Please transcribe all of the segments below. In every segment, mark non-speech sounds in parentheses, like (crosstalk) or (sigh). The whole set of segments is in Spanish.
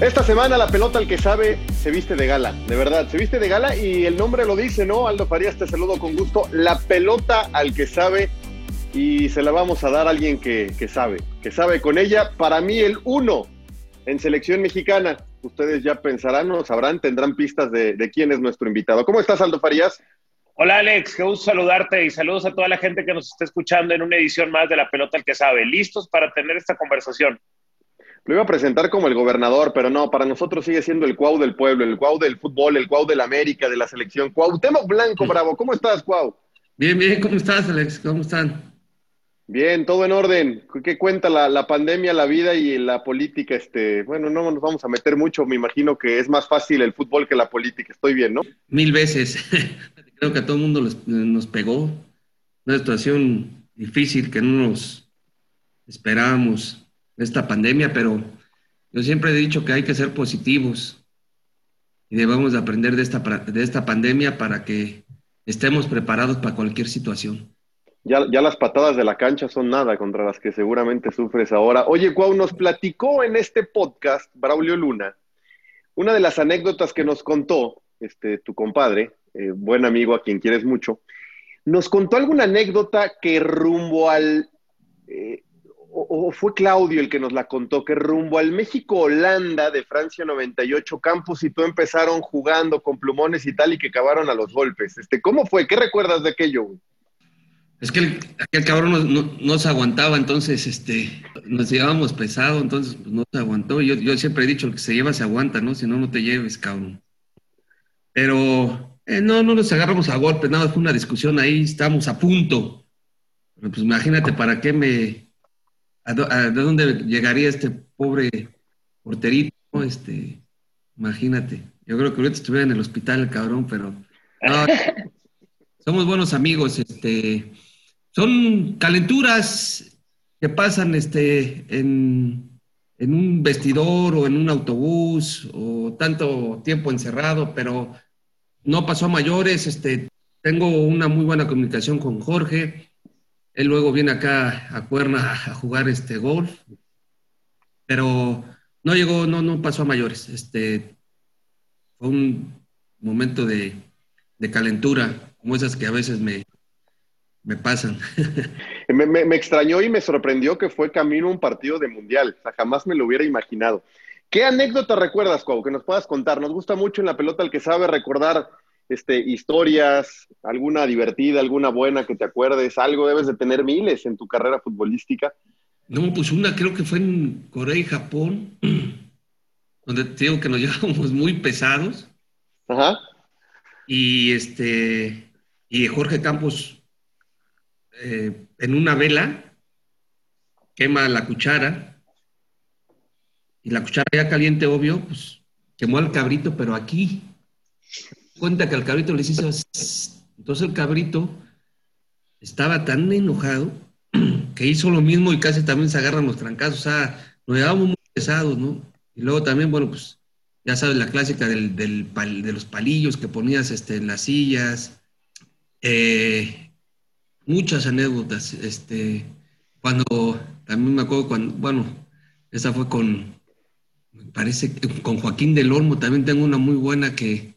Esta semana la pelota al que sabe se viste de gala, de verdad, se viste de gala y el nombre lo dice, ¿no? Aldo Farías, te saludo con gusto. La pelota al que sabe y se la vamos a dar a alguien que, sabe, que sabe con ella. Para mí el uno en selección mexicana. Ustedes ya pensarán o sabrán, tendrán pistas de, de quién es nuestro invitado. ¿Cómo estás, Aldo Farías? Hola Alex, qué gusto saludarte y saludos a toda la gente que nos está escuchando en una edición más de La Pelota al que sabe. ¿Listos para tener esta conversación? Lo iba a presentar como el gobernador, pero no, para nosotros sigue siendo el cuau del pueblo, el cuau del fútbol, el cuau del América, de la selección. Cuauhtémoc Blanco, bravo. ¿Cómo estás, Cuau? Bien, bien, ¿cómo estás, Alex? ¿Cómo están? Bien, todo en orden. ¿Qué cuenta la, la, pandemia, la vida y la política? Este, bueno, no nos vamos a meter mucho. Me imagino que es más fácil el fútbol que la política. Estoy bien, ¿no? Mil veces. (laughs) Creo que a todo el mundo les, nos pegó. Una situación difícil que no nos esperábamos esta pandemia, pero yo siempre he dicho que hay que ser positivos y debemos de aprender de esta, de esta pandemia para que estemos preparados para cualquier situación. Ya, ya, las patadas de la cancha son nada contra las que seguramente sufres ahora. Oye, Cuau, nos platicó en este podcast, Braulio Luna, una de las anécdotas que nos contó este, tu compadre, eh, buen amigo a quien quieres mucho, nos contó alguna anécdota que rumbo al, eh, o, fue Claudio el que nos la contó, que rumbo al México-Holanda de Francia 98, Campos y tú empezaron jugando con plumones y tal y que acabaron a los golpes. Este, ¿Cómo fue? ¿Qué recuerdas de aquello? Es que el, aquel cabrón no, no, no, se aguantaba, entonces este, nos llevábamos pesado, entonces pues, no se aguantó. Yo, yo siempre he dicho, el que se lleva se aguanta, ¿no? Si no, no te lleves, cabrón. Pero eh, no, no nos agarramos a golpes, nada, fue una discusión ahí, estábamos a punto. Pero pues imagínate para qué me... A, do, a de dónde llegaría este pobre porterito, este... Imagínate. Yo creo que ahorita estuviera en el hospital el cabrón, pero... No, (laughs) somos buenos amigos, este... Son calenturas que pasan este, en, en, un vestidor o en un autobús o tanto tiempo encerrado, pero no pasó a mayores. Este, tengo una muy buena comunicación con Jorge. Él luego viene acá a Cuerna a jugar este golf, pero no llegó, no, no pasó a mayores. Este, fue un momento de, calentura, como esas que a veces me, pasan. (laughs) me, extrañó y me sorprendió que fue camino a un partido de mundial. O sea, jamás me lo hubiera imaginado. ¿Qué anécdota recuerdas, Cuau, que nos puedas contar? Nos gusta mucho en la pelota el que sabe recordar este, historias, alguna divertida, alguna buena que te acuerdes, algo debes de tener miles en tu carrera futbolística. No, pues una creo que fue en Corea y Japón, (clears throat) donde te digo que nos (laughs) llevábamos muy pesados. Ajá. Y este, y Jorge Campos eh, en una vela quema la cuchara y la cuchara ya caliente, obvio, pues quemó al cabrito, pero aquí cuenta que al cabrito le hizo entonces el cabrito estaba tan enojado (clears throat) que hizo lo mismo y casi también se agarran los trancazos, o sea, nos llevábamos muy pesados, ¿no? Y luego también, bueno, pues ya sabes la clásica del, de los palillos que ponías este, en las sillas, eh, muchas anécdotas, este, cuando, también me acuerdo cuando, bueno, esa fue con, me parece, con Joaquín del Olmo, también tengo una muy buena que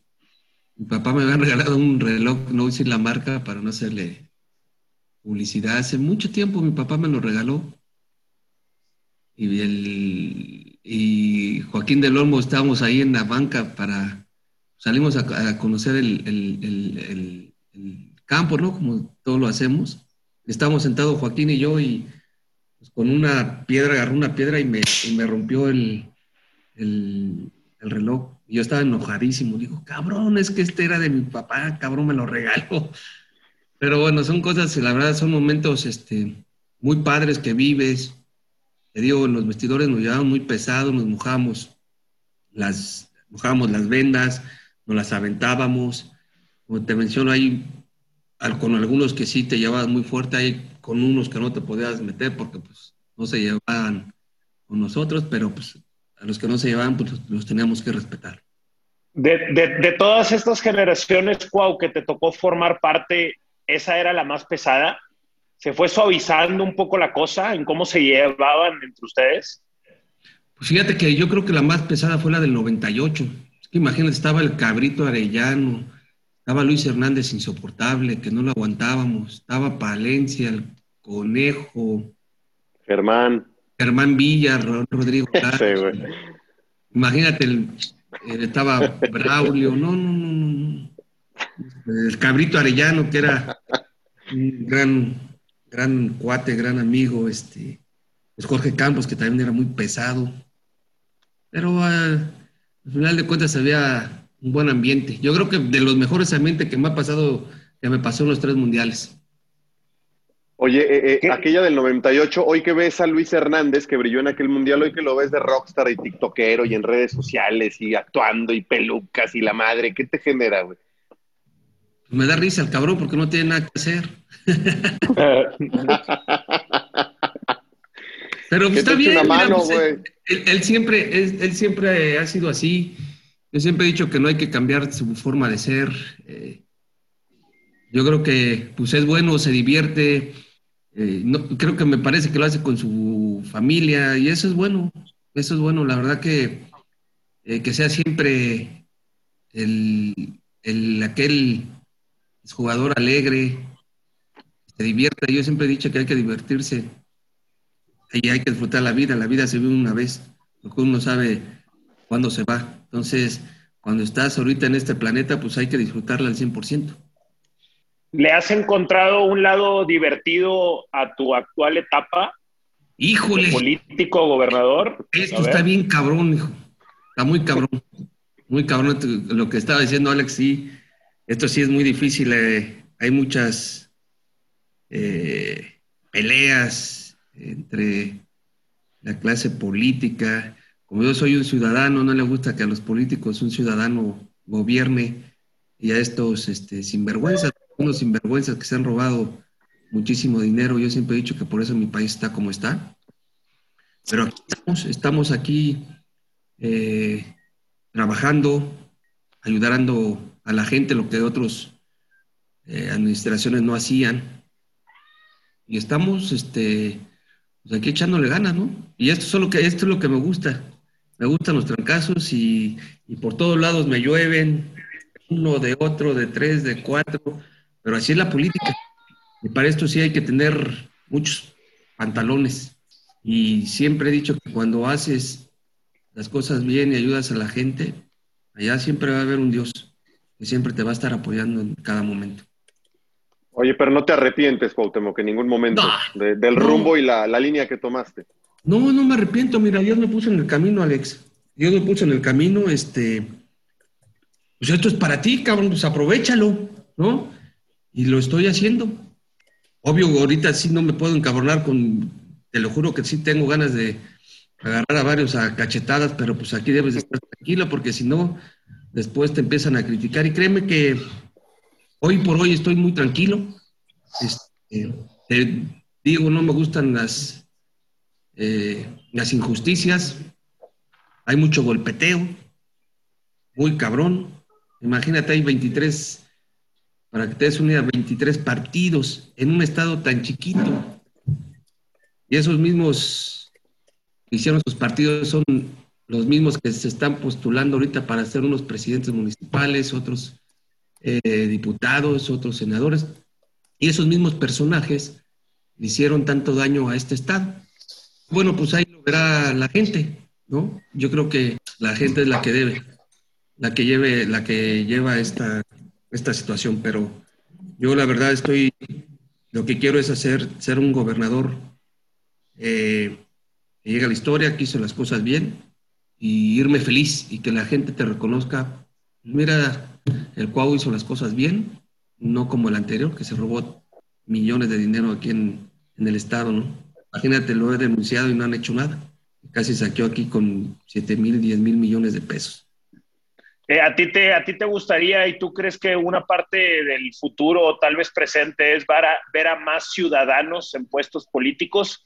mi papá me había regalado un reloj, no decir la marca para no hacerle publicidad. Hace mucho tiempo mi papá me lo regaló. Y, el, y Joaquín del Olmo estábamos ahí en la banca para, salimos a, conocer el, el, campo, ¿no? Como todos lo hacemos. Estábamos sentados Joaquín y yo y pues, con una piedra, agarró una piedra y me, y me rompió el, reloj. Yo estaba enojadísimo. Digo, cabrón, es que este era de mi papá, cabrón, me lo regaló. (laughs) Pero bueno, son cosas, la verdad, son momentos este, muy padres que vives. Te digo, los vestidores nos llevaban muy pesados, nos mojamos las, mojábamos las vendas, nos las aventábamos. Como te menciono, hay con algunos que sí te llevabas muy fuerte, hay con unos que no te podías meter porque pues no se llevaban con nosotros, pero pues a los que no se llevaban pues los teníamos que respetar. De, de, todas estas generaciones, Cuau, que te tocó formar parte, ¿esa era la más pesada? ¿Se fue suavizando un poco la cosa en cómo se llevaban entre ustedes? Pues fíjate que yo creo que la más pesada fue la del 98. Es que imagínate, estaba el cabrito Arellano, estaba Luis Hernández insoportable, que no lo aguantábamos. Estaba Palencia, el Conejo. Germán. Germán Villa, Rodrigo. (laughs) Imagínate, el, estaba Braulio. No, no, no, no. El Cabrito Arellano, que era un gran, gran cuate, gran amigo. Este, pues Jorge Campos, que también era muy pesado. Pero ah, al final de cuentas había un buen ambiente. Yo creo que de los mejores ambientes que me ha pasado, que me pasó en los tres mundiales. Oye, eh, eh, aquella del 98, hoy que ves a Luis Hernández, que brilló en aquel mundial, hoy que lo ves de rockstar y tiktokero y en redes sociales y actuando y pelucas y la madre, ¿qué te genera, güey? Me da risa el cabrón porque no tiene nada que hacer. (laughs) Pero está bien. Pues, él, siempre, él siempre ha sido así. Yo siempre he dicho que no hay que cambiar su forma de ser. Eh, yo creo que pues es bueno, se divierte. Eh, no, creo que me parece que lo hace con su familia y eso es bueno. Eso es bueno. La verdad que, eh, que sea siempre el, el, aquel jugador alegre, se divierta. Yo siempre he dicho que hay que divertirse y hay que disfrutar la vida. La vida se vive una vez, porque uno sabe cuándo se va. Entonces, cuando estás ahorita en este planeta, pues hay que disfrutarla al 100%. ¿Le has encontrado un lado divertido a tu actual etapa? Híjole. Político, gobernador. Esto está bien cabrón, hijo. Está muy cabrón. Muy cabrón lo que estaba diciendo Alex, sí. Esto sí es muy difícil. Eh. hay muchas eh, peleas entre la clase política como yo soy un ciudadano, no le gusta que a los políticos un ciudadano gobierne y a estos este, sinvergüenzas, unos sinvergüenzas que se han robado muchísimo dinero. Yo siempre he dicho que por eso mi país está como está. Pero estamos, estamos aquí eh, trabajando, ayudando a la gente lo que otras eh, administraciones no hacían. Y estamos este, pues aquí echándole ganas, ¿no? Y esto, solo que, esto es lo que me gusta me gustan los trancazos y, por todos lados me llueven, uno de otro, de tres, de cuatro, pero así es la política. Y para esto sí hay que tener muchos pantalones. Y siempre he dicho que cuando haces las cosas bien y ayudas a la gente, allá siempre va a haber un Dios. que siempre te va a estar apoyando en cada momento. Oye, pero no te arrepientes, Cuauhtémoc, en ningún momento de, del rumbo y la, la, línea que tomaste. No, no me arrepiento. Mira, Dios me puso en el camino, Alex. Dios me puso en el camino, este... Pues esto es para ti, cabrón, pues aprovechalo, ¿no? Y lo estoy haciendo. Obvio, ahorita sí no me puedo encabronar con... Te lo juro que sí tengo ganas de agarrar a varios a cachetadas, pero pues aquí debes de estar tranquilo porque si no, después te empiezan a criticar. Y créeme que Hoy por hoy estoy muy tranquilo. Este, te digo, no me gustan las, eh, las injusticias. Hay mucho golpeteo, muy cabrón. Imagínate, hay 23, para que te des una idea, 23 partidos en un estado tan chiquito. Y esos mismos que hicieron esos partidos son los mismos que se están postulando ahorita para ser unos presidentes municipales, otros eh, diputados, otros senadores, y esos mismos personajes hicieron tanto daño a este Estado. Bueno, pues ahí lo verá la gente, ¿no? Yo creo que la gente es la que debe, la que lleve, la que lleva esta, esta situación, pero yo la verdad estoy, lo que quiero es hacer, ser un gobernador eh, que llegue a la historia, que hizo las cosas bien, y irme feliz y que la gente te reconozca. Mira, el Cuau hizo las cosas bien, no como el anterior, que se robó millones de dinero aquí en, el Estado, ¿no? Imagínate, lo he denunciado y no han hecho nada. Casi saqueó aquí con 7 mil, 10 mil millones de pesos. Eh, ¿a, ti te, ¿A ti te gustaría y tú crees que una parte del futuro o tal vez presente es ver a más ciudadanos en puestos políticos?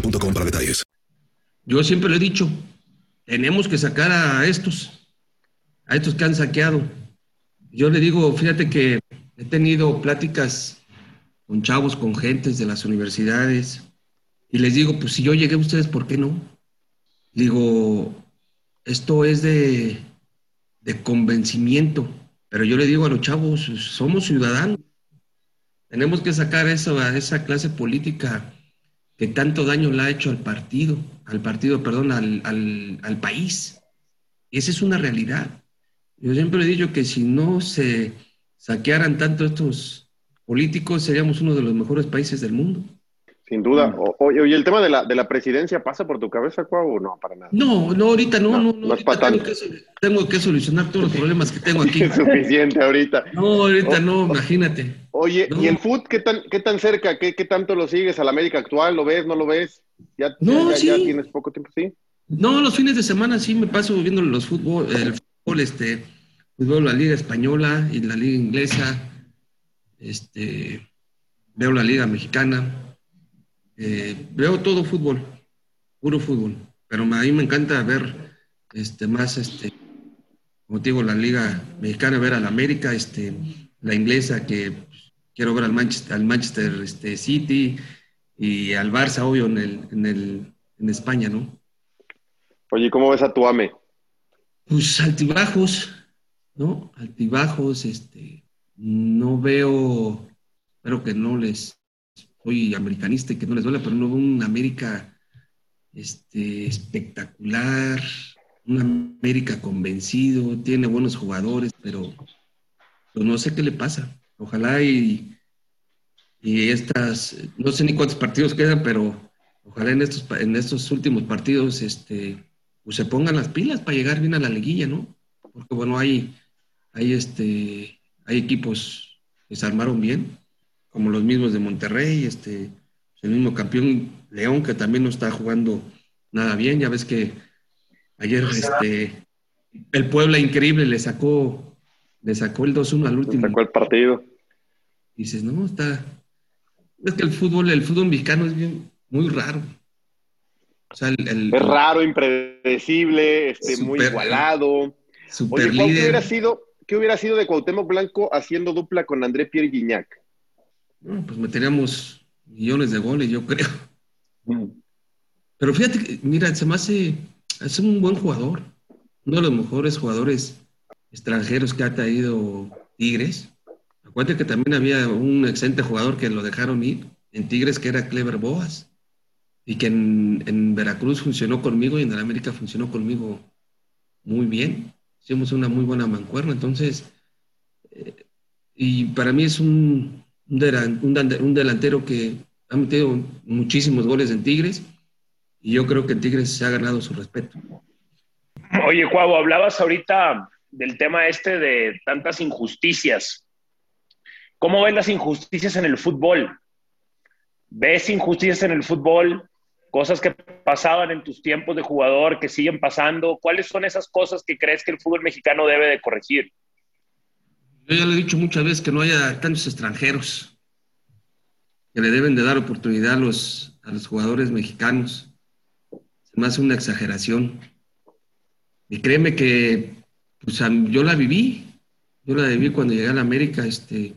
para detalles. Yo siempre lo he dicho, tenemos que sacar a estos, a estos que han saqueado. Yo le digo, fíjate que he tenido pláticas con chavos, con gentes de las universidades, y les digo, pues si yo llegué a ustedes, ¿por qué no? Digo, esto es de, de convencimiento, pero yo le digo a los chavos, somos ciudadanos, tenemos que sacar eso, a esa clase política que tanto daño le ha hecho al partido, al partido, perdón, al, al, al país. Esa es una realidad. Yo siempre he dicho que si no se saquearan tanto estos políticos, seríamos uno de los mejores países del mundo. Sin duda. Oye, o, el tema de la, de la presidencia pasa por tu cabeza, Cuau, o no? Para nada. No, no, ahorita no, no, no, ahorita tengo, que, tengo, que, solucionar todos los (laughs) problemas que tengo aquí. es suficiente ahorita. No, ahorita no, imagínate. Oye, ¿y el fútbol qué tan, qué tan cerca? ¿Qué, ¿Qué, tanto lo sigues a la América actual? ¿Lo ves, no lo ves? ¿Ya, no, ya, sí. ya tienes poco tiempo, sí? No, los fines de semana sí me paso viendo los fútbol, el fútbol, este, veo la liga española y la liga inglesa, este, veo la liga mexicana, eh, veo todo fútbol, puro fútbol, pero a mí me encanta ver este, más, este, como te digo, la liga mexicana, ver al América, este, la inglesa que quiero ver al Manchester, al Manchester este, City y al Barça, obvio, en, el, en, el, en España, ¿no? Oye, ¿cómo ves a tu AME? Pues altibajos, ¿no? Altibajos, este, no veo, espero que no les, soy americanista y que no les duele, pero no veo un América este, espectacular, un América convencido, tiene buenos jugadores, pero no sé qué le pasa. Ojalá y, y estas, no sé ni cuántos partidos quedan, pero ojalá en estos, en estos últimos partidos este, pues se pongan las pilas para llegar bien a la liguilla, ¿no? Porque bueno, hay, hay, este, hay equipos que se armaron bien, como los mismos de Monterrey, este, el mismo campeón León, que también no está jugando nada bien. Ya ves que ayer este, el Puebla increíble le sacó, le sacó el 2-1 al último. Le sacó el partido. dices, no, está. Es que el fútbol, el fútbol mexicano es bien, muy raro. O sea, el, es raro, impredecible, este, muy igualado. Super Oye, ¿qué hubiera sido, qué hubiera sido de Cuauhtémoc Blanco haciendo dupla con André Pierre Guignac? No, pues meteríamos millones de goles, yo creo. Mm. Pero fíjate que, mira, se me hace, es un buen jugador. Uno de los mejores jugadores extranjeros que ha traído Tigres. Acuérdate que también había un excelente jugador que lo dejaron ir en Tigres, que era Clever Boas, y que en, Veracruz funcionó conmigo y en el América funcionó conmigo muy bien. Hicimos una muy buena mancuerna. Entonces, eh, y para mí es un, un, delantero que ha metido muchísimos goles en Tigres y yo creo que Tigres se ha ganado su respeto. Oye, Cuavo, hablabas ahorita del tema este de tantas injusticias. ¿Cómo ves las injusticias en el fútbol? ¿Ves injusticias en el fútbol? Cosas que pasaban en tus tiempos de jugador, que siguen pasando. ¿Cuáles son esas cosas que crees que el fútbol mexicano debe de corregir? Yo ya le he dicho muchas veces que no haya tantos extranjeros, que le deben de dar oportunidad a los, a los jugadores mexicanos. Se me hace una exageración. Y créeme que pues, yo la viví, yo la viví cuando llegué a la América. Este,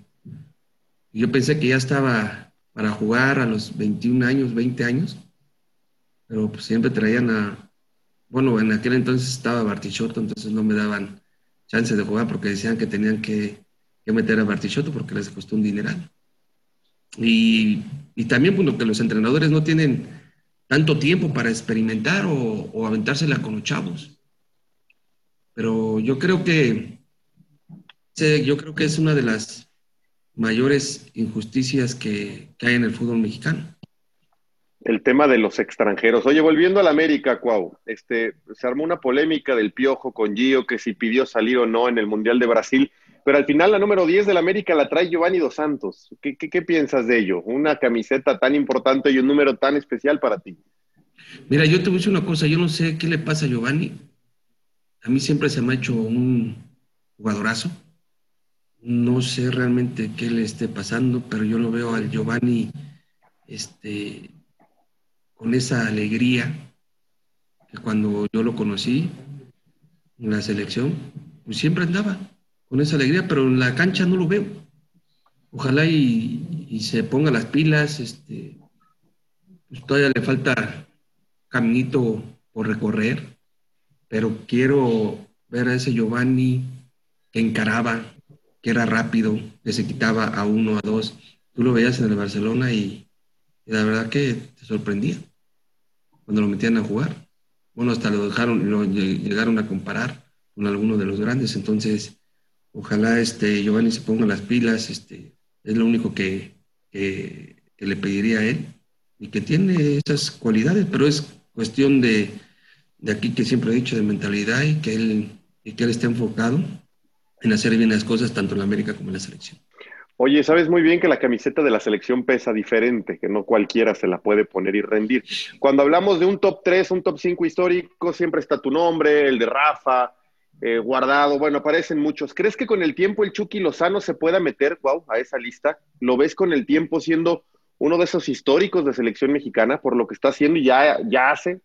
yo pensé que ya estaba para jugar a los 21 años, 20 años, pero pues siempre traían a, bueno, en aquel entonces estaba Bartichotto, entonces no me daban chance de jugar porque decían que tenían que, meter a Bartichotto porque les costó un dineral. Y, también, bueno, que los entrenadores no tienen tanto tiempo para experimentar o, aventársela con los chavos. Pero yo creo que yo creo que es una de las mayores injusticias que, que hay en el fútbol mexicano el tema de los extranjeros. Oye, volviendo a la América, Cuau, este, se armó una polémica del Piojo con Gio, que si pidió salir o no en el Mundial de Brasil, pero al final la número 10 de la América la trae Giovanni Dos Santos. ¿Qué, qué, piensas de ello? Una camiseta tan importante y un número tan especial para ti. Mira, yo te voy a decir una cosa, yo no sé qué le pasa a Giovanni. A mí siempre se me ha hecho un jugadorazo. No sé realmente qué le esté pasando, pero yo lo veo al Giovanni este, con esa alegría que cuando yo lo conocí en la selección, pues siempre andaba con esa alegría, pero en la cancha no lo veo. Ojalá y, se ponga las pilas, este, pues todavía le falta caminito por recorrer, pero quiero ver a ese Giovanni que encaraba, que era rápido, que se quitaba a uno, a dos. Tú lo veías en el Barcelona y, y la verdad que te sorprendía cuando lo metían a jugar. Bueno, hasta lo dejaron, lo llegaron a comparar con alguno de los grandes. Entonces, ojalá este Giovanni se ponga las pilas, este, es lo único que, le pediría a él y que tiene esas cualidades, pero es cuestión de, de aquí que siempre he dicho, de mentalidad y que él, y que él esté enfocado en hacer bien las cosas tanto en la América como en la selección. Oye, sabes muy bien que la camiseta de la selección pesa diferente, que no cualquiera se la puede poner y rendir. Cuando hablamos de un top 3, un top 5 histórico, siempre está tu nombre, el de Rafa, eh, Guardado, bueno, aparecen muchos. ¿Crees que con el tiempo el Chucky Lozano se pueda meter, wow, a esa lista? ¿Lo ves con el tiempo siendo uno de esos históricos de selección mexicana por lo que está haciendo y ya, ya hace?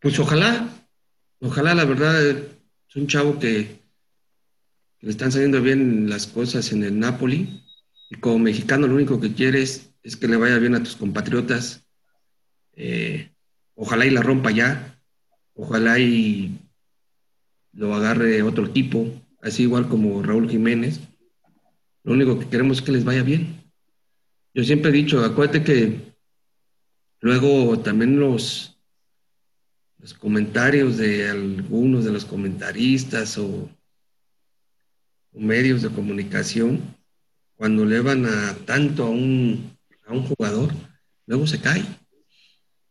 Pues ojalá, ojalá, la verdad, es un chavo que, le están saliendo bien las cosas en el Napoli y como mexicano lo único que quieres es que le vaya bien a tus compatriotas. Eh, ojalá y la rompa ya, ojalá y lo agarre otro equipo, así igual como Raúl Jiménez. Lo único que queremos es que les vaya bien. Yo siempre he dicho, acuérdate que luego también los, los comentarios de algunos de los comentaristas o, o medios de comunicación, cuando le van a tanto a un, a un jugador, luego se cae.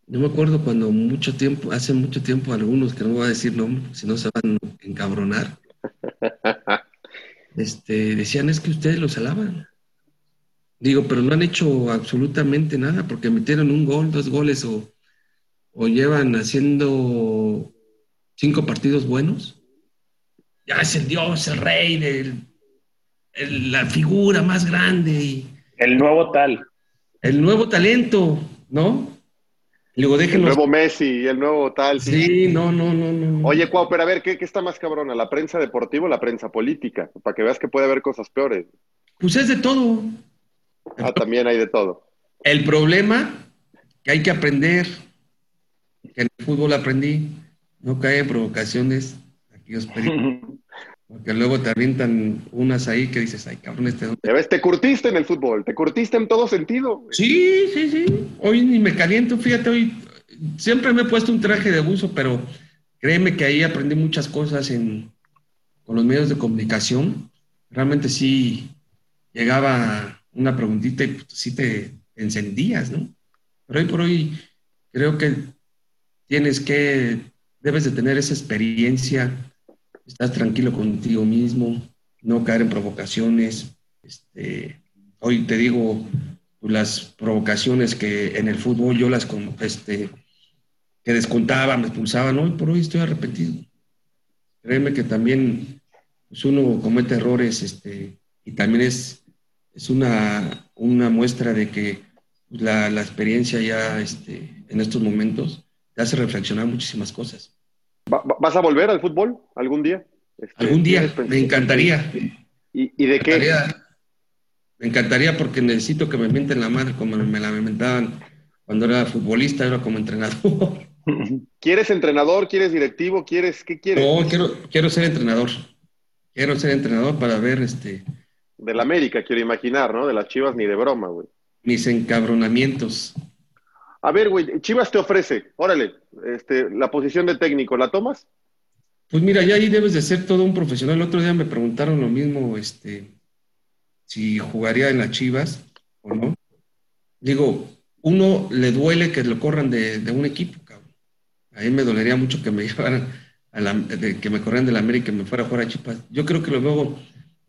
Yo me acuerdo cuando mucho tiempo, hace mucho tiempo, algunos que no voy a decir nombres, si no se van a encabronar, (laughs) este, decían es que ustedes los alaban. Digo, pero no han hecho absolutamente nada porque metieron un gol, dos goles o, o llevan haciendo cinco partidos buenos. Ya es el dios, el rey, el- la figura más grande. Y el nuevo tal. El nuevo talento, ¿no? Luego El déjenlos. nuevo Messi, el nuevo tal. Sí, no, no, no, no. Oye, Cuau, pero a ver, ¿qué, qué está más cabrona? ¿La prensa deportiva o la prensa política? Para que veas que puede haber cosas peores. Pues es de todo. Ah, también hay de todo. El problema que hay que aprender, que en el fútbol aprendí, no cae en provocaciones, aquellos pericos, porque luego te avientan unas ahí que dices, ay, cabrón, este dónde-". Ya ves, te curtiste en el fútbol, te curtiste en todo sentido. Sí, sí, sí. Hoy ni me caliento, fíjate, hoy siempre me he puesto un traje de buzo, pero créeme que ahí aprendí muchas cosas en, con los medios de comunicación. Realmente sí llegaba una preguntita y pues, sí te encendías, ¿no? Pero hoy por hoy creo que tienes que, debes de tener esa experiencia, estás tranquilo contigo mismo, no caer en provocaciones. Este, hoy te digo, las provocaciones que en el fútbol yo las este, que descontaba, me expulsaban, hoy por hoy estoy arrepentido. Créeme que también pues, uno comete errores este, y también es, es una, una muestra de que la, la experiencia ya este, en estos momentos te hace reflexionar muchísimas cosas. ¿Va- va- ¿Vas a volver al fútbol algún día? Este, Algún día, ¿tienes me encantaría. ¿Y, y de qué? encantaría- Me encantaría porque necesito que me mienten la madre como me la mentaban cuando era futbolista, era como entrenador. (laughs) ¿Quieres entrenador? ¿Quieres directivo? ¿Quieres qué quieres? No, quiero, quiero ser entrenador. Quiero ser entrenador para ver este, Del América, quiero imaginar, ¿no? De las Chivas ni de broma, güey. mis encabronamientos. A ver, güey, Chivas te ofrece, órale, este, la posición de técnico, ¿la tomas? Pues mira, ya ahí debes de ser todo un profesional. El otro día me preguntaron lo mismo, este, si jugaría en las Chivas o no. Digo, uno le duele que lo corran de, un equipo, cabrón. A mí me dolería mucho que me (laughs) llevaran a la, que me corrieran de la América y me fuera a jugar a Chivas. Yo creo que lo veo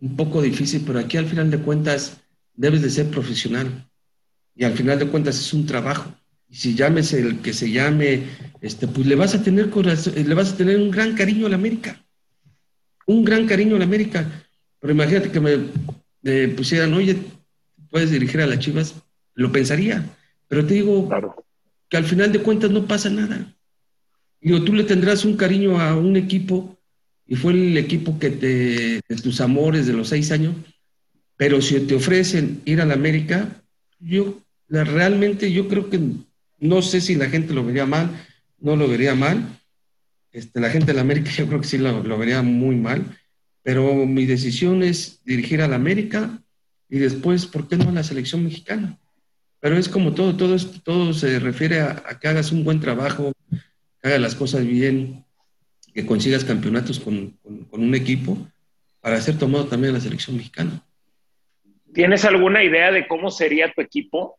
un poco difícil, pero aquí al final de cuentas debes de ser profesional. Y al final de cuentas es un trabajo. Si llámese el que se llame, este, pues le vas a tener corazón- le vas a tener un gran cariño a la América. Un gran cariño a la América. Pero imagínate que me, me pusieran, oye, puedes dirigir a las Chivas, lo pensaría. Pero te digo que al final de cuentas no pasa nada. Digo, tú le tendrás un cariño a un equipo y fue el equipo que te, de tus amores de los seis años, pero si te ofrecen ir a la América, yo la- realmente yo creo que no sé si la gente lo vería mal, no lo vería mal. Este, la gente de la América (laughs) yo creo que sí lo, vería muy mal, pero mi decisión es dirigir a la América y después, ¿por qué no a la selección mexicana? Pero es como todo, todo, se refiere a, que hagas un buen trabajo, que hagas las cosas bien, que consigas campeonatos con, con- con un equipo para ser tomado también a la selección mexicana. ¿Tienes alguna idea de cómo sería tu equipo?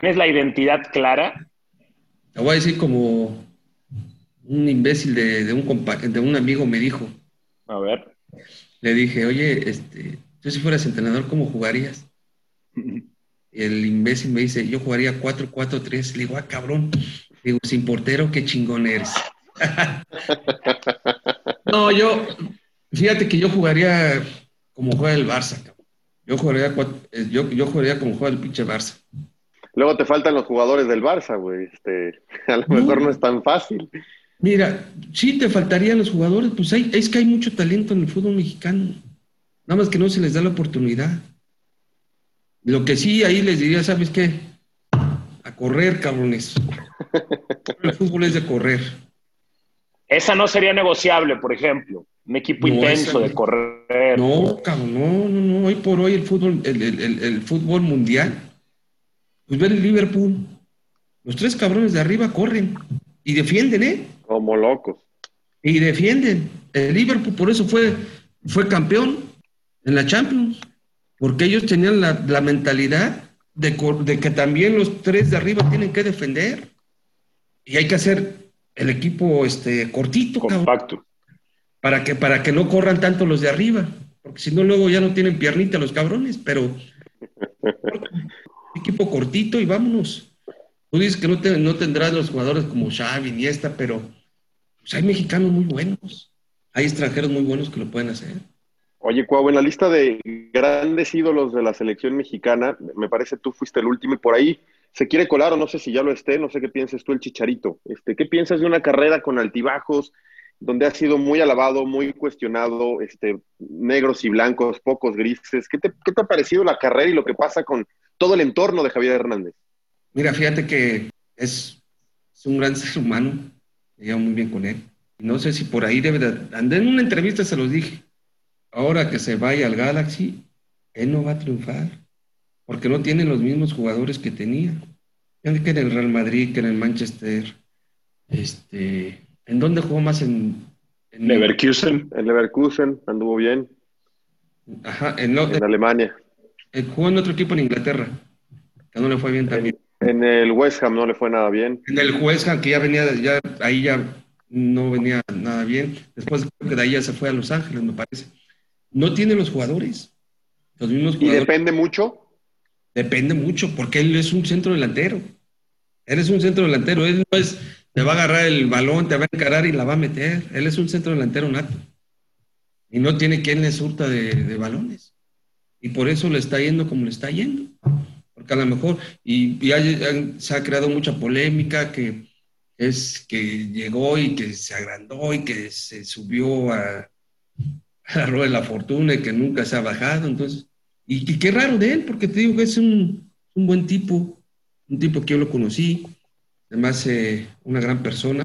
¿Tienes la identidad clara? Te voy a decir como un imbécil de, de un, compa- de un amigo me dijo. A ver. Le dije, oye, este, tú si fueras entrenador, ¿cómo jugarías? (laughs) El imbécil me dice, yo jugaría 4-4-3. Le digo, ah, cabrón. Le digo, sin portero, qué chingón eres. (laughs) no, yo, fíjate que yo jugaría como juega el Barça, cabrón. Yo jugaría, eh, yo, yo jugaría como juega el pinche Barça. Luego te faltan los jugadores del Barça, güey. Este, (laughs) a lo mejor no es tan fácil. Mira, sí te faltarían los jugadores, pues hay, es que hay mucho talento en el fútbol mexicano. Nada más que no se les da la oportunidad. Lo que sí ahí les diría, ¿sabes qué? A correr, cabrones. (laughs) El fútbol es de correr. Esa no sería negociable, por ejemplo. Un equipo No, intenso esa de correr. No, cabrón, no, no, no. Hoy por hoy el fútbol, el, el- el- el fútbol mundial, pues ver el Liverpool. Los tres cabrones de arriba corren y defienden, ¿eh? Como locos. Y defienden. El Liverpool por eso fue, fue campeón en la Champions. Porque ellos tenían la, la mentalidad de, que también los tres de arriba tienen que defender. Y hay que hacer el equipo este, cortito, cabrón, Compacto. para que, para que no corran tanto los de arriba. Porque si no, luego ya no tienen piernita los cabrones, pero (laughs) equipo cortito y vámonos. Tú dices que no, no tendrás los jugadores como Xavi, Iniesta, pero pues, hay mexicanos muy buenos. Hay extranjeros muy buenos que lo pueden hacer. Oye, Cuau, en la lista de grandes ídolos de la selección mexicana, me parece tú fuiste el último y por ahí se quiere colar o no sé si ya lo esté, no sé qué pienses tú el Chicharito. Este, ¿Qué piensas de una carrera con altibajos, donde ha sido muy alabado, muy cuestionado, este, negros y blancos, pocos grises? ¿Qué qué te ha parecido la carrera y lo que pasa con todo el entorno de Javier Hernández? Mira, fíjate que es, es un gran ser humano. Me llevo muy bien con él. No sé si por ahí debe de... Andé en una entrevista, se los dije. Ahora que se vaya al Galaxy, él no va a triunfar. Porque no tiene los mismos jugadores que tenía. Que en el Real Madrid, que en el Manchester. Este, ¿En dónde jugó más? En, en Leverkusen. El Leverkusen anduvo bien. Ajá, en, lo- En Alemania. Eh, jugó en otro equipo en Inglaterra, que no le fue bien también. En el West Ham no le fue nada bien. En el West Ham, que ya venía, ya, ahí ya no venía nada bien. Después creo que de ahí ya se fue a Los Ángeles, me parece. No tiene los jugadores. Los mismos ¿Y depende mucho? Depende mucho, porque él es un centro delantero. Él es un centro delantero. Él no es, te va a agarrar el balón, te va a encarar y la va a meter. Él es un centro delantero nato. Y no tiene quien le surta de, de balones. Y por eso le está yendo como le está yendo. Porque a lo mejor, y, y hay- han- se ha creado mucha polémica que es que llegó y que se agrandó y que se subió a, (laughs) a de la fortuna y que nunca se ha bajado. Entonces, y, y qué raro de él, porque te digo que es un, un buen tipo, un tipo que yo lo conocí, además eh, una gran persona.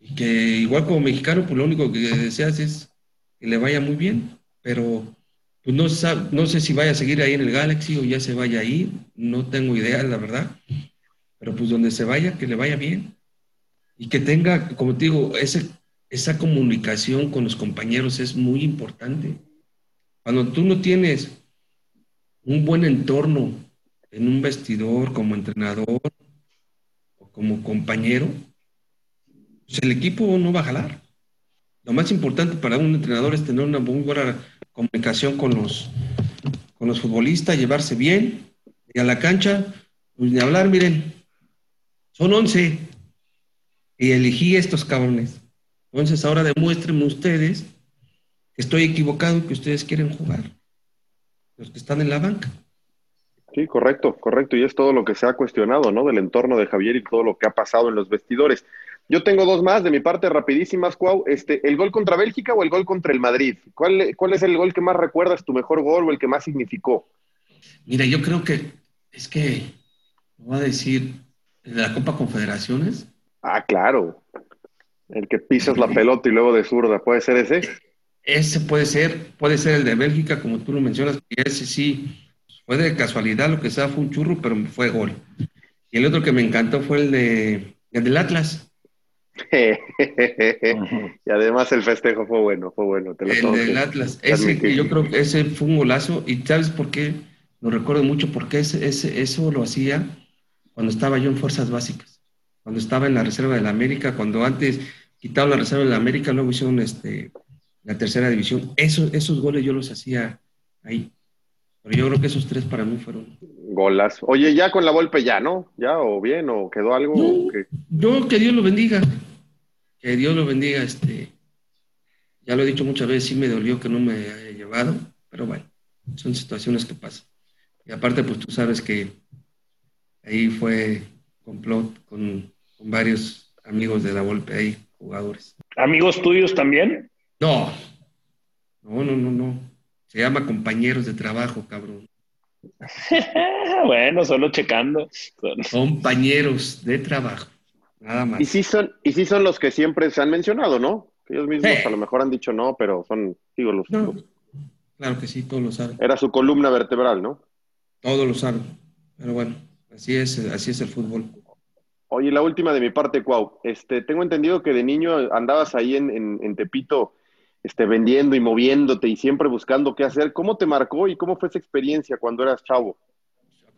Y que igual como mexicano, pues lo único que deseas es que le vaya muy bien, pero no, sab- no sé si vaya a seguir ahí en el Galaxy o ya se vaya ahí, no tengo idea, la verdad. Pero pues donde se vaya, que le vaya bien. Y que tenga, como te digo, ese, esa comunicación con los compañeros es muy importante. Cuando tú no tienes un buen entorno en un vestidor como entrenador o como compañero, pues el equipo no va a jalar. Lo más importante para un entrenador es tener una buena comunicación con los, con los futbolistas, llevarse bien y a la cancha, pues ni hablar, miren, son 11 y elegí estos cabrones. Entonces ahora demuéstrenme ustedes que estoy equivocado y que ustedes quieren jugar. Los que están en la banca. Sí, correcto, correcto. Y es todo lo que se ha cuestionado, ¿no? Del entorno de Javier y todo lo que ha pasado en los vestidores. Yo tengo dos más de mi parte rapidísimas, Cuau. Este, ¿El gol contra Bélgica o el gol contra el Madrid? ¿Cuál, ¿Cuál es el gol que más recuerdas, tu mejor gol o el que más significó? Mira, yo creo que es que, voy a decir, el de la Copa Confederaciones, Ah, claro. El que pisas la pelota y luego de zurda, ¿puede ser ese? ese puede ser, puede ser el de Bélgica, como tú lo mencionas, ese sí, fue de casualidad, lo que sea, fue un churro, pero fue gol. Y el otro que me encantó fue el de el del Atlas. (laughs) y además el festejo fue bueno, fue bueno. Te lo El del que Atlas. Ese, admitir. yo creo que ese fue un golazo. ¿Y sabes por qué? Lo recuerdo mucho porque ese, ese- eso lo hacía cuando estaba yo en Fuerzas Básicas. Cuando estaba en la Reserva de la América, cuando antes quitaron la Reserva de la América, luego hicieron este, la tercera división. Esos, esos goles yo los hacía ahí. Pero yo creo que esos tres para mí fueron. Golas. Oye, ya con la Volpe ya, ¿no? ¿Ya o bien? ¿O quedó algo? o qué? Yo, que Dios lo bendiga. Que Dios lo bendiga. Este, ya lo he dicho muchas veces, sí me dolió que no me haya llevado, pero bueno, son situaciones que pasan. Y aparte, pues tú sabes que ahí fue complot con, con varios amigos de la Volpe ahí, jugadores. ¿Amigos tuyos también? No, no, no, no, no. Se llama compañeros de trabajo, cabrón. (laughs) bueno, solo checando. Compañeros de trabajo. Nada más. Y sí son, y sí son los que siempre se han mencionado, ¿no? Que ellos mismos Sí. a lo mejor han dicho no, pero son, digo, los, No. los- Claro que sí, todos lo saben. era su columna vertebral, ¿no? Todos lo saben. Pero bueno, así es, así es el fútbol. Oye, la última de mi parte, Cuau. Este, tengo entendido que de niño andabas ahí en, en- en Tepito, este, vendiendo y moviéndote y siempre buscando qué hacer. ¿Cómo te marcó y cómo fue esa experiencia cuando eras chavo?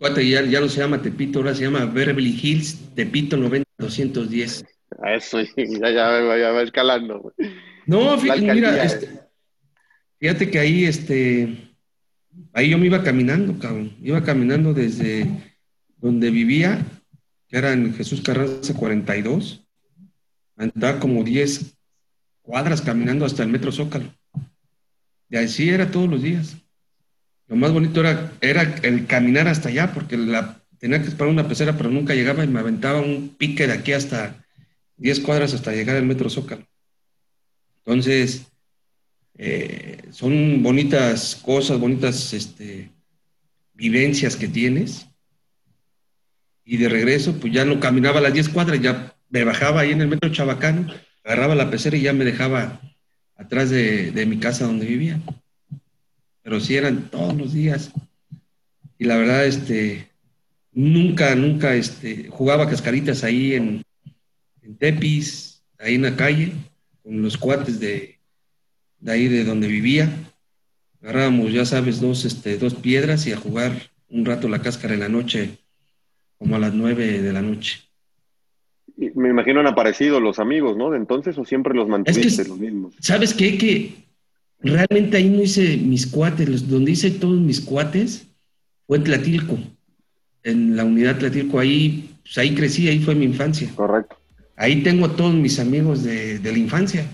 Ya, ya no se llama Tepito, ahora se llama Beverly Hills, Tepito 90210. A eso, ya, ya, ya va escalando. güey. No, La fíjate, mira, eh. este, fíjate que ahí, este, ahí yo me iba caminando, cabrón. Iba caminando desde donde vivía, que era en Jesús Carranza 42, andaba como 10 cuadras caminando hasta el Metro Zócalo. Y así era todos los días. Lo más bonito era, era el caminar hasta allá, porque tenía que esperar una pecera, pero nunca llegaba y me aventaba un pique de aquí hasta 10 cuadras hasta llegar al Metro Zócalo. Entonces, eh, son bonitas cosas, bonitas este, vivencias que tienes. Y de regreso, pues ya no caminaba las 10 cuadras, ya me bajaba ahí en el metro Chabacano, agarraba la pecera y ya me dejaba atrás de mi casa donde vivía. Pero sí eran todos los días. Y la verdad, este, nunca, nunca este, jugaba cascaritas ahí en, en Tepis, ahí en la calle, con los cuates de, de ahí de donde vivía. Agarrábamos, ya sabes, dos, este, dos piedras y a jugar un rato la cáscara en la noche, como a las nueve de la noche. Y Me imagino han aparecido los amigos, ¿no? De entonces o siempre los mantuviste los mismos. ¿Sabes qué? Que realmente ahí no hice mis cuates, los- donde hice todos mis cuates fue en Tlatilco, en la unidad Tlatilco, ahí, pues ahí crecí, ahí fue mi infancia. Correcto. Ahí tengo a todos mis amigos de, de la infancia,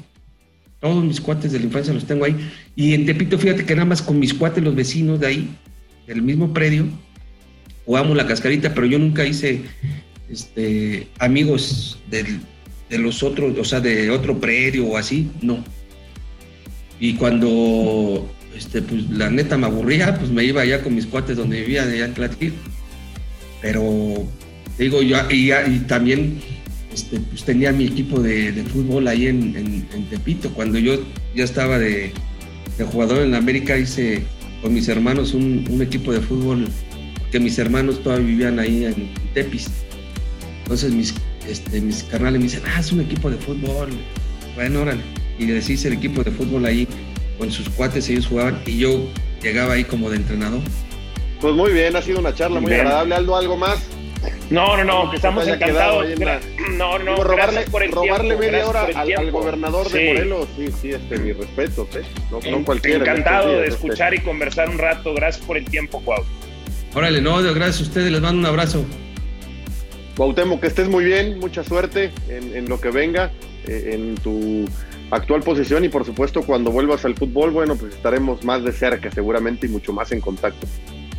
todos mis cuates de la infancia los tengo ahí. Y en Tepito, fíjate que nada más con mis cuates, los vecinos de ahí, del mismo predio, jugamos la cascarita, pero yo nunca hice este, amigos del- de los otros, o sea, de otro predio o así, no. Y cuando, este, pues la neta me aburría, pues me iba allá con mis cuates donde vivía, allá en Tlatilco. Pero, digo, yo, y, y también, este, pues tenía mi equipo de, fútbol ahí en, en, Tepito. Cuando yo ya estaba de, de, jugador en América, hice con mis hermanos un, un, equipo de fútbol, que mis hermanos todavía vivían ahí en Tepis. Entonces mis, este, mis carnales me dicen, ah, es un equipo de fútbol. Bueno, órale. Y les hice el equipo de fútbol ahí con sus cuates, ellos jugaban y yo llegaba ahí como de entrenador. Pues muy bien, ha sido una charla muy, agradable. Aldo, ¿algo más? No, no, no, estamos encantados. (clears throat) No, no, robarle, por el robarle media hora al, gobernador de Morelos, sí, sí, este, mi respeto, ¿eh? No, no cualquiera. Encantado de este. escuchar y conversar un rato. Gracias por el tiempo, Cuau. Órale, no, gracias a ustedes, les mando un abrazo. Cuauhtémoc, que estés muy bien, mucha suerte en, lo que venga, eh, en tu actual posición y por supuesto cuando vuelvas al fútbol, bueno, pues estaremos más de cerca seguramente y mucho más en contacto.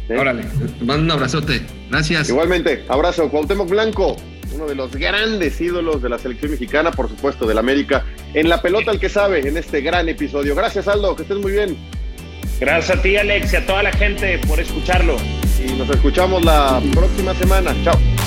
¿Eh? Órale, te mando un abrazote. Gracias. Igualmente, abrazo. Cuauhtémoc Blanco, uno de los grandes ídolos de la selección mexicana, por supuesto, del América. En la pelota el que sabe, en este gran episodio. Gracias, Aldo, que estés muy bien. Gracias a ti, Alex, y a toda la gente por escucharlo. Y nos escuchamos la próxima semana. Chao.